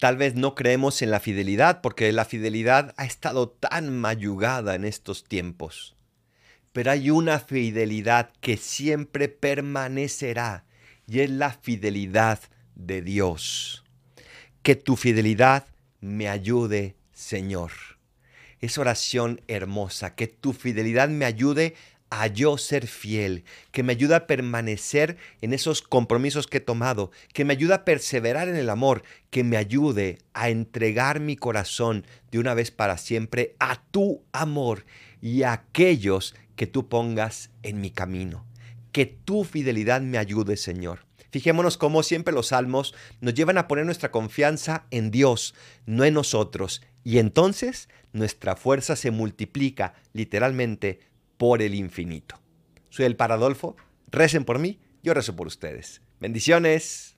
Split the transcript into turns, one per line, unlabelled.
Tal vez no creemos en la fidelidad porque la fidelidad ha estado tan mayugada en estos tiempos. Pero hay una fidelidad que siempre permanecerá y es la fidelidad de Dios. Que tu fidelidad me ayude, Señor. Es oración hermosa, que tu fidelidad me ayude a yo ser fiel, que me ayuda a permanecer en esos compromisos que he tomado, que me ayuda a perseverar en el amor, que me ayude a entregar mi corazón de una vez para siempre a tu amor y a aquellos que tú pongas en mi camino. Que tu fidelidad me ayude, Señor. Fijémonos cómo siempre los salmos nos llevan a poner nuestra confianza en Dios, no en nosotros. Y entonces nuestra fuerza se multiplica literalmente por el infinito. Soy el Paradolfo, recen por mí, yo rezo por ustedes. Bendiciones.